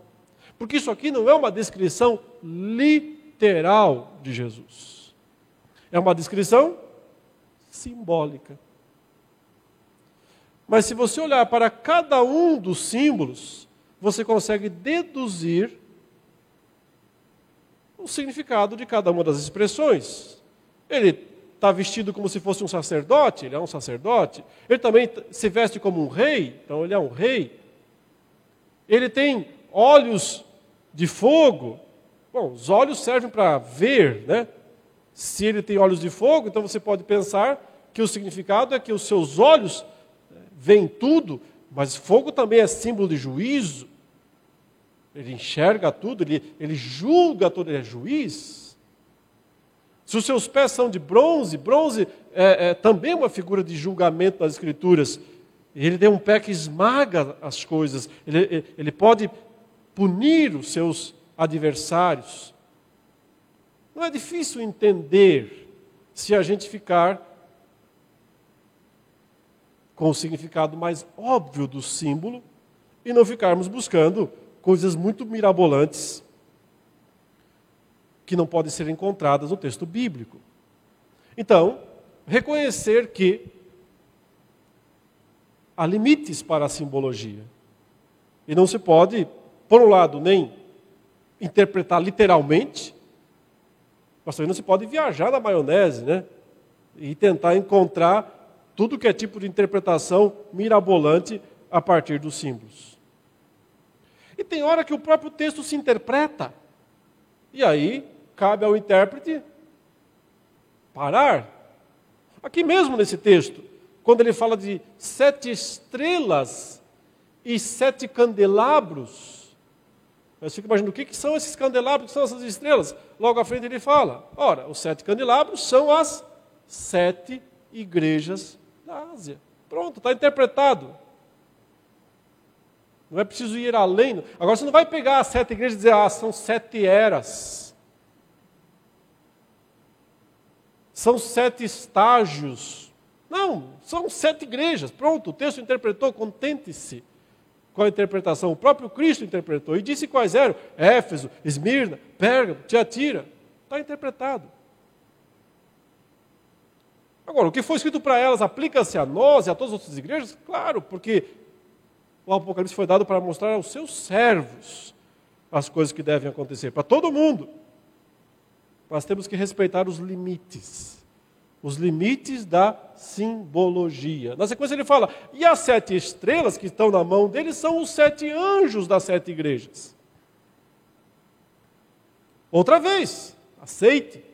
Porque isso aqui não é uma descrição literal de Jesus. É uma descrição simbólica. Mas se você olhar para cada um dos símbolos, você consegue deduzir o significado de cada uma das expressões. Ele está vestido como se fosse um sacerdote, ele é um sacerdote. Ele também se veste como um rei, então ele é um rei. Ele tem olhos de fogo. Bom, os olhos servem para ver, né? Se ele tem olhos de fogo, então você pode pensar que o significado é que os seus olhos eh, veem tudo, mas fogo também é símbolo de juízo. Ele enxerga tudo, ele, ele julga tudo, ele é juiz. Se os seus pés são de bronze, bronze é, é também uma figura de julgamento nas Escrituras. Ele tem um pé que esmaga as coisas, ele, ele pode punir os seus adversários. Não é difícil entender se a gente ficar com o significado mais óbvio do símbolo e não ficarmos buscando coisas muito mirabolantes que não podem ser encontradas no texto bíblico. Então, reconhecer que há limites para a simbologia. E não se pode, por um lado, nem interpretar literalmente, mas também não se pode viajar na maionese, né? E tentar encontrar tudo que é tipo de interpretação mirabolante a partir dos símbolos. E tem hora que o próprio texto se interpreta. E aí cabe ao intérprete parar. Aqui mesmo nesse texto, quando ele fala de sete estrelas e sete candelabros, você fica imaginando o que, que são esses candelabros, o que são essas estrelas? Logo à frente ele fala: ora, os sete candelabros são as sete igrejas da Ásia. Pronto, está interpretado. Não é preciso ir além. Agora você não vai pegar as sete igrejas e dizer, ah, são sete eras. São sete estágios. Não, são sete igrejas. Pronto, o texto interpretou, contente-se com a interpretação. O próprio Cristo interpretou e disse quais eram: Éfeso, Esmirna, Pérgamo, Tiatira. Está interpretado. Agora, o que foi escrito para elas aplica-se a nós e a todas as outras igrejas? Claro, porque o Apocalipse foi dado para mostrar aos seus servos as coisas que devem acontecer, para todo mundo. Nós temos que respeitar os limites. Os limites da simbologia. Na sequência ele fala: e as sete estrelas que estão na mão dele são os sete anjos das sete igrejas. Outra vez, aceite.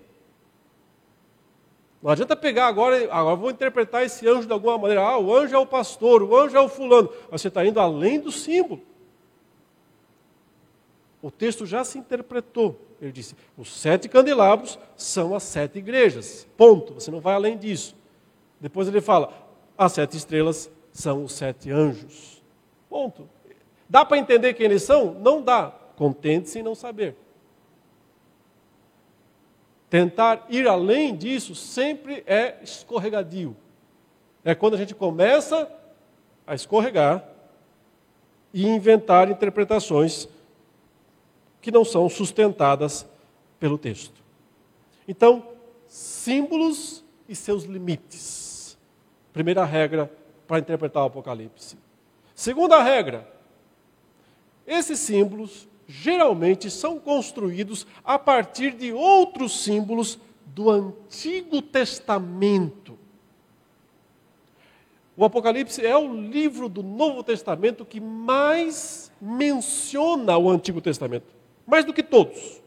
Não adianta pegar agora, agora vou interpretar esse anjo de alguma maneira. Ah, o anjo é o pastor, o anjo é o fulano. Mas você está indo além do símbolo. O texto já se interpretou. Ele disse: os sete candelabros são as sete igrejas. Ponto. Você não vai além disso. Depois ele fala: as sete estrelas são os sete anjos. Ponto. Dá para entender quem eles são? Não dá. Contente-se em não saber. Tentar ir além disso sempre é escorregadio. É quando a gente começa a escorregar e inventar interpretações que não são sustentadas pelo texto. Então, símbolos e seus limites. Primeira regra para interpretar o Apocalipse. Segunda regra: esses símbolos geralmente são construídos a partir de outros símbolos do Antigo Testamento. O Apocalipse é o livro do Novo Testamento que mais menciona o Antigo Testamento, mais do que todos.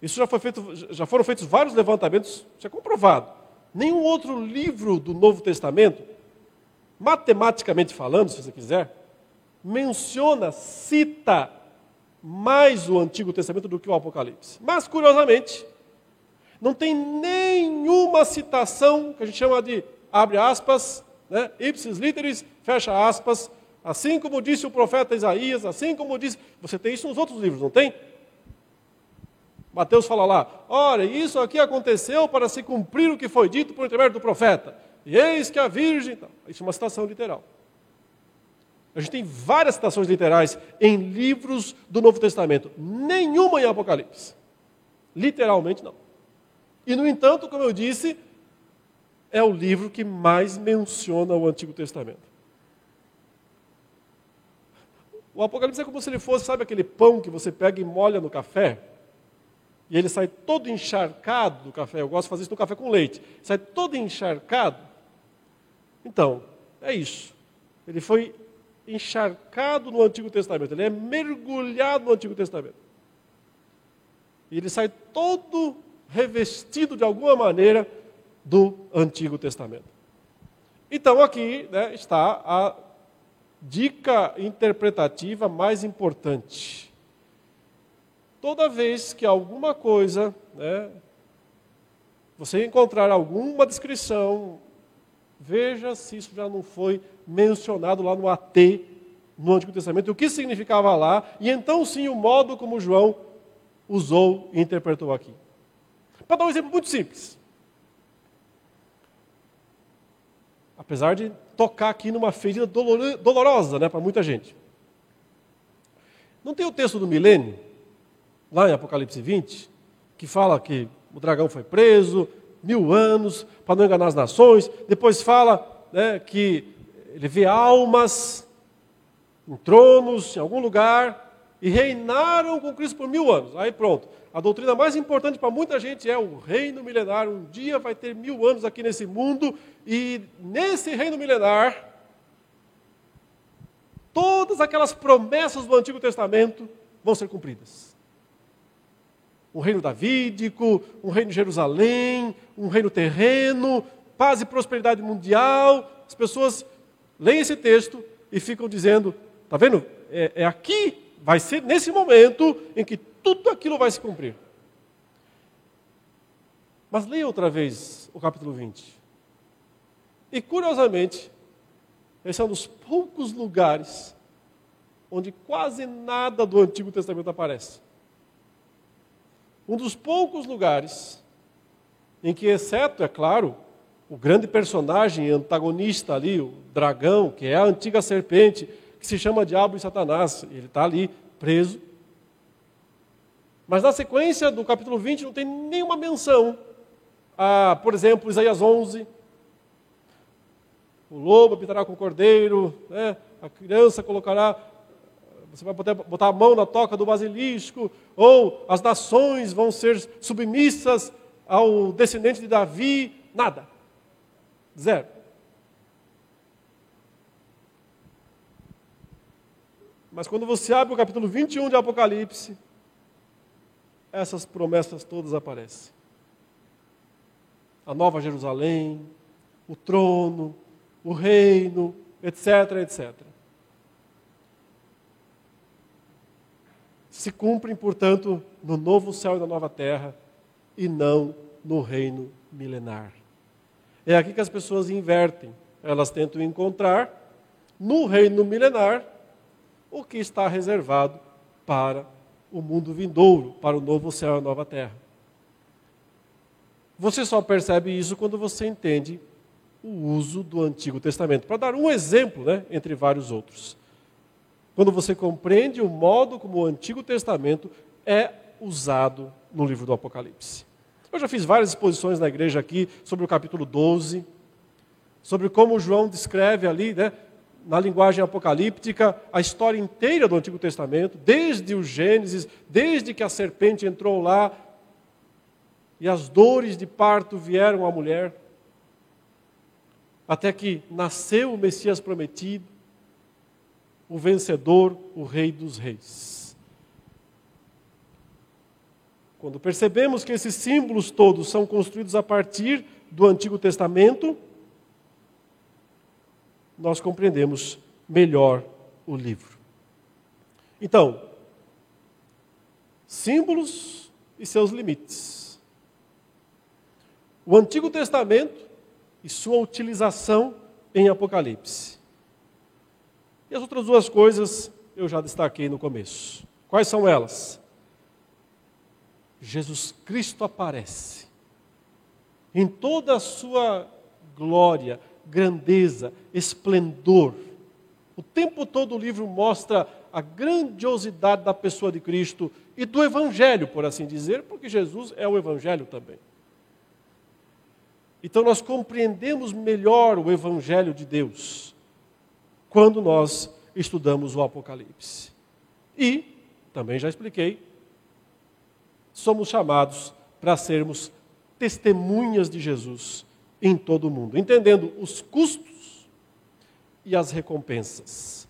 Isso já, foi feito, já foram feitos vários levantamentos, isso é comprovado. Nenhum outro livro do Novo Testamento, matematicamente falando, se você quiser, menciona, cita mais o Antigo Testamento do que o Apocalipse. Mas, curiosamente, não tem nenhuma citação que a gente chama de, abre aspas, né, ipsis literis, fecha aspas, assim como disse o profeta Isaías, assim como disse. Você tem isso nos outros livros, não tem? Mateus fala lá: olha, isso aqui aconteceu para se cumprir o que foi dito por intermédio do profeta. E eis que a virgem. Isso é uma citação literal. A gente tem várias citações literais em livros do Novo Testamento, nenhuma em Apocalipse. Literalmente não. E, no entanto, como eu disse, é o livro que mais menciona o Antigo Testamento. O Apocalipse é como se ele fosse, sabe aquele pão que você pega e molha no café? E ele sai todo encharcado do café. Eu gosto de fazer isso no café com leite. Sai todo encharcado. Então, é isso. Ele foi encharcado no Antigo Testamento, ele é mergulhado no Antigo Testamento. E ele sai todo revestido de alguma maneira do Antigo Testamento. Então aqui né, está a dica interpretativa mais importante. Toda vez que alguma coisa né, você encontrar alguma descrição, veja se isso já não foi mencionado lá no AT, no Antigo Testamento, o que significava lá, e então sim o modo como João usou e interpretou aqui. Para dar um exemplo muito simples. Apesar de tocar aqui numa ferida dolorosa né, para muita gente. Não tem o texto do milênio, lá em Apocalipse 20, que fala que o dragão foi preso, mil anos, para não enganar as nações. Depois fala né, que ele vê almas em tronos, em algum lugar, e reinaram com Cristo por mil anos. Aí pronto. A doutrina mais importante para muita gente é o reino milenar. Um dia vai ter mil anos aqui nesse mundo, e nesse reino milenar, todas aquelas promessas do Antigo Testamento vão ser cumpridas. Um reino davídico, um reino de Jerusalém, um reino terreno, paz e prosperidade mundial. As pessoas leem esse texto e ficam dizendo: está vendo? É, é aqui, vai ser nesse momento em que tudo aquilo vai se cumprir. Mas leia outra vez o capítulo 20. E curiosamente, esse é um dos poucos lugares onde quase nada do Antigo Testamento aparece. Um dos poucos lugares em que, exceto, é claro, o grande personagem antagonista ali, o dragão, que é a antiga serpente, que se chama Diabo e Satanás, ele está ali preso. Mas na sequência do capítulo 20 não tem nenhuma menção a, por exemplo, Isaías 11. O lobo habitará com o cordeiro, né? a criança colocará, você vai poder botar a mão na toca do basilisco, ou as nações vão ser submissas ao descendente de Davi. Nada. Zero. Mas quando você abre o capítulo 21 de Apocalipse, essas promessas todas aparecem. A nova Jerusalém, o trono, o reino, etc, etc. Se cumprem, portanto, no novo céu e na nova terra, e não no reino milenar. É aqui que as pessoas invertem. Elas tentam encontrar no reino milenar o que está reservado para o mundo vindouro, para o novo céu e a nova terra. Você só percebe isso quando você entende o uso do Antigo Testamento. Para dar um exemplo, né, entre vários outros. Quando você compreende o modo como o Antigo Testamento é usado no livro do Apocalipse. Eu já fiz várias exposições na igreja aqui sobre o capítulo 12, sobre como João descreve ali, né, na linguagem apocalíptica, a história inteira do Antigo Testamento, desde o Gênesis, desde que a serpente entrou lá e as dores de parto vieram à mulher, até que nasceu o Messias prometido, o vencedor, o Rei dos Reis. Quando percebemos que esses símbolos todos são construídos a partir do Antigo Testamento, nós compreendemos melhor o livro. Então, símbolos e seus limites. O Antigo Testamento e sua utilização em Apocalipse. E as outras duas coisas eu já destaquei no começo. Quais são elas? Jesus Cristo aparece em toda a sua glória, grandeza, esplendor. O tempo todo o livro mostra a grandiosidade da pessoa de Cristo e do Evangelho, por assim dizer, porque Jesus é o Evangelho também. Então nós compreendemos melhor o Evangelho de Deus quando nós estudamos o Apocalipse. E, também já expliquei, somos chamados para sermos testemunhas de Jesus em todo o mundo, entendendo os custos e as recompensas.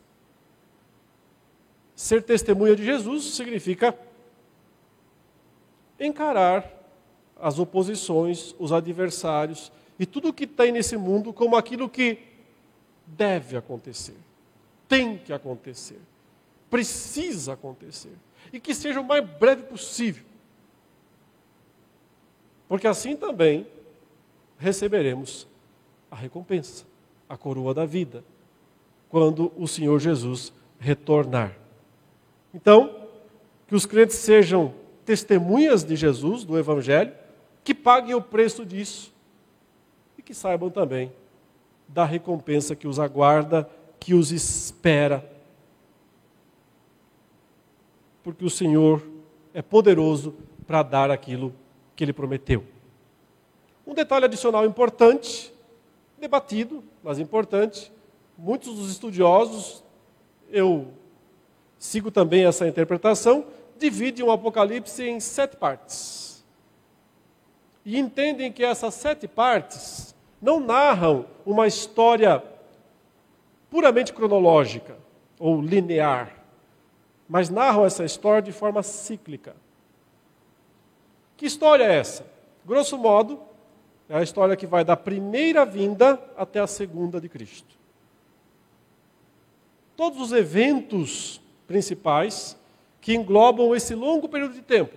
Ser testemunha de Jesus significa encarar as oposições, os adversários e tudo o que tem nesse mundo como aquilo que deve acontecer, tem que acontecer, precisa acontecer e que seja o mais breve possível. Porque assim também receberemos a recompensa, a coroa da vida, quando o Senhor Jesus retornar. Então, que os crentes sejam testemunhas de Jesus, do Evangelho, que paguem o preço disso e que saibam também da recompensa que os aguarda, que os espera. Porque o Senhor é poderoso para dar aquilo que ele prometeu. Um detalhe adicional importante, debatido, mas importante, muitos dos estudiosos, eu sigo também essa interpretação, dividem o Apocalipse em sete partes. E entendem que essas sete partes não narram uma história puramente cronológica ou linear, mas narram essa história de forma cíclica. Que história é essa? Grosso modo, é a história que vai da primeira vinda até a segunda de Cristo. Todos os eventos principais que englobam esse longo período de tempo.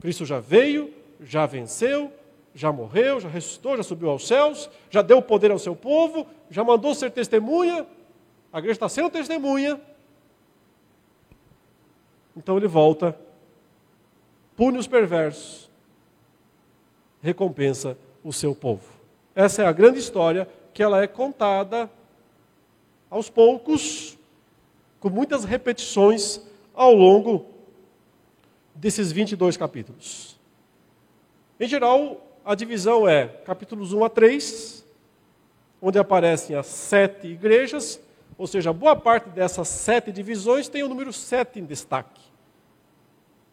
Cristo já veio, já venceu, já morreu, já ressuscitou, já subiu aos céus, já deu poder ao seu povo, já mandou ser testemunha, a igreja está sendo testemunha. Então ele volta, pune os perversos, recompensa o seu povo. Essa é a grande história que ela é contada aos poucos, com muitas repetições ao longo desses 22 capítulos. Em geral, a divisão é capítulos 1 a 3, onde aparecem as sete igrejas, ou seja, boa parte dessas sete divisões tem o número 7 em destaque.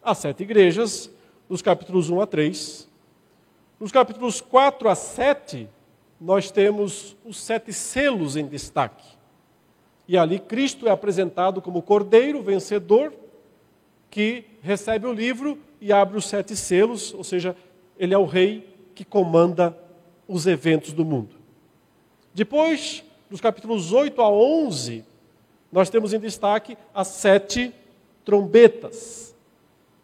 As sete igrejas, nos capítulos 1 a 3. Nos capítulos 4 a 7, nós temos os sete selos em destaque. E ali Cristo é apresentado como cordeiro vencedor que recebe o livro e abre os sete selos, ou seja, ele é o rei que comanda os eventos do mundo. Depois, dos capítulos 8 a 11, nós temos em destaque as sete trombetas,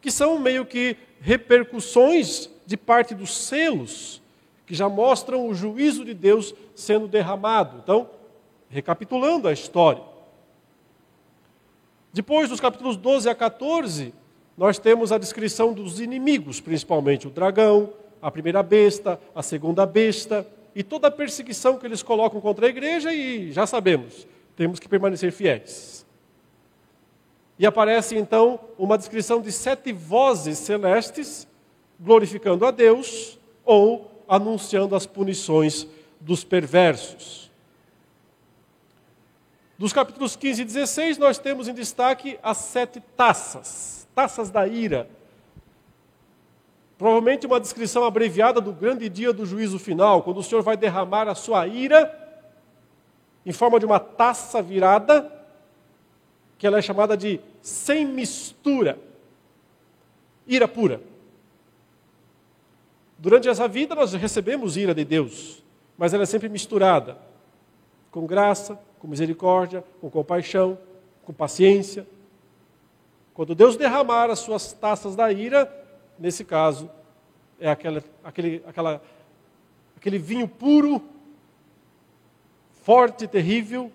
que são meio que repercussões de parte dos selos, que já mostram o juízo de Deus sendo derramado. Então, recapitulando a história. Depois dos capítulos 12 a 14, nós temos a descrição dos inimigos, principalmente o dragão, a primeira besta, a segunda besta, e toda a perseguição que eles colocam contra a igreja, e já sabemos, temos que permanecer fiéis. E aparece então uma descrição de sete vozes celestes glorificando a Deus ou anunciando as punições dos perversos. Dos capítulos 15 e 16, nós temos em destaque as sete taças, taças da ira. Provavelmente uma descrição abreviada do grande dia do juízo final, quando o Senhor vai derramar a sua ira em forma de uma taça virada, que ela é chamada de sem mistura, ira pura. Durante essa vida nós recebemos ira de Deus, mas ela é sempre misturada com graça, com misericórdia, com compaixão, com paciência. Quando Deus derramar as suas taças da ira, nesse caso, é aquela, aquele, aquela, aquele vinho puro, forte terrível,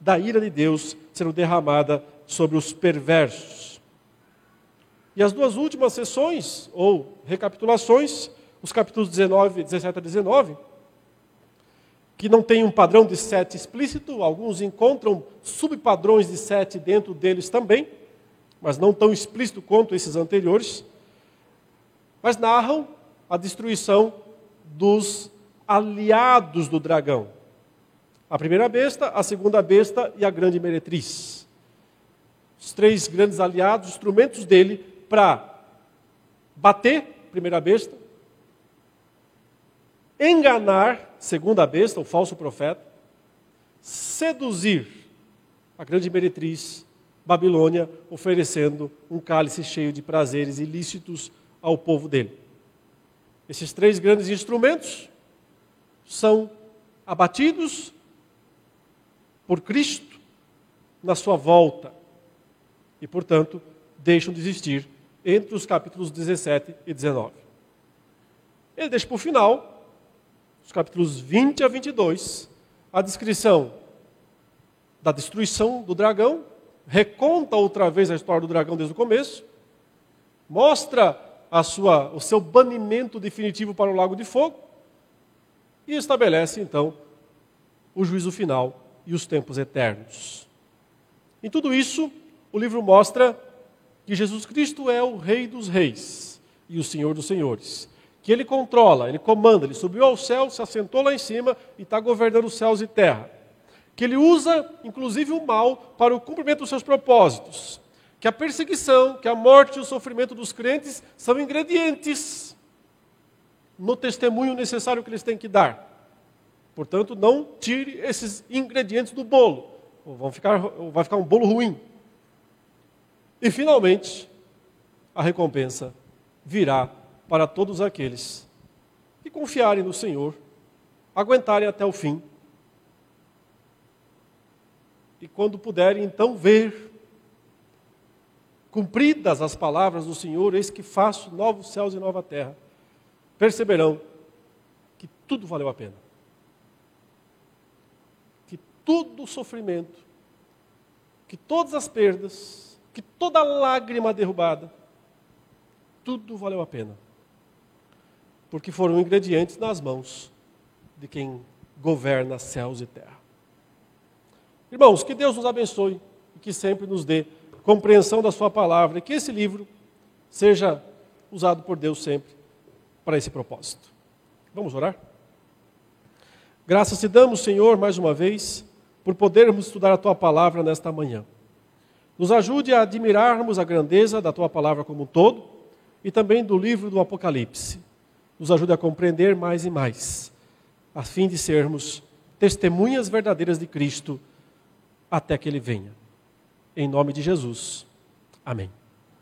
da ira de Deus sendo derramada sobre os perversos. E as duas últimas sessões, ou recapitulações, os capítulos 19, 17 a 19, que não tem um padrão de sete explícito, alguns encontram subpadrões de sete dentro deles também, mas não tão explícito quanto esses anteriores, mas narram a destruição dos aliados do dragão. A primeira besta, a segunda besta e a grande meretriz. Os três grandes aliados, instrumentos dele para bater, primeira besta, enganar, segundo a besta, o falso profeta, seduzir a grande meretriz Babilônia, oferecendo um cálice cheio de prazeres ilícitos ao povo dele. Esses três grandes instrumentos são abatidos por Cristo na sua volta e, portanto, deixam de existir entre os capítulos 17 e 19. ele deixa para o final, os capítulos 20 a 22, a descrição da destruição do dragão, reconta outra vez a história do dragão desde o começo, mostra a sua, o seu banimento definitivo para o lago de fogo e estabelece então o juízo final e os tempos eternos. Em tudo isso, o livro mostra que Jesus Cristo é o Rei dos Reis e o Senhor dos Senhores. Que ele controla, ele comanda, ele subiu ao céu, se assentou lá em cima e está governando os céus e terra. Que ele usa, inclusive, o mal para o cumprimento dos seus propósitos. Que a perseguição, que a morte e o sofrimento dos crentes são ingredientes no testemunho necessário que eles têm que dar. Portanto, não tire esses ingredientes do bolo. Vão ficar, vai ficar um bolo ruim. E, finalmente, a recompensa virá para todos aqueles que confiarem no Senhor, aguentarem até o fim. E quando puderem, então, ver, cumpridas as palavras do Senhor, eis que faço novos céus e nova terra, perceberão que tudo valeu a pena. Todo o sofrimento, que todas as perdas, que toda lágrima derrubada, tudo valeu a pena porque foram ingredientes nas mãos de quem governa céus e terra. Irmãos, que Deus nos abençoe e que sempre nos dê compreensão da Sua palavra e que esse livro seja usado por Deus sempre para esse propósito. Vamos orar? Graças te damos, Senhor, mais uma vez, por podermos estudar a Tua palavra nesta manhã. Nos ajude a admirarmos a grandeza da Tua palavra como um todo e também do livro do Apocalipse nos ajude a compreender mais e mais, a fim de sermos testemunhas verdadeiras de Cristo até que Ele venha. Em nome de Jesus. Amém.